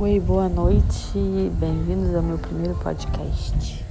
Oi, boa noite, bem-vindos ao meu primeiro podcast.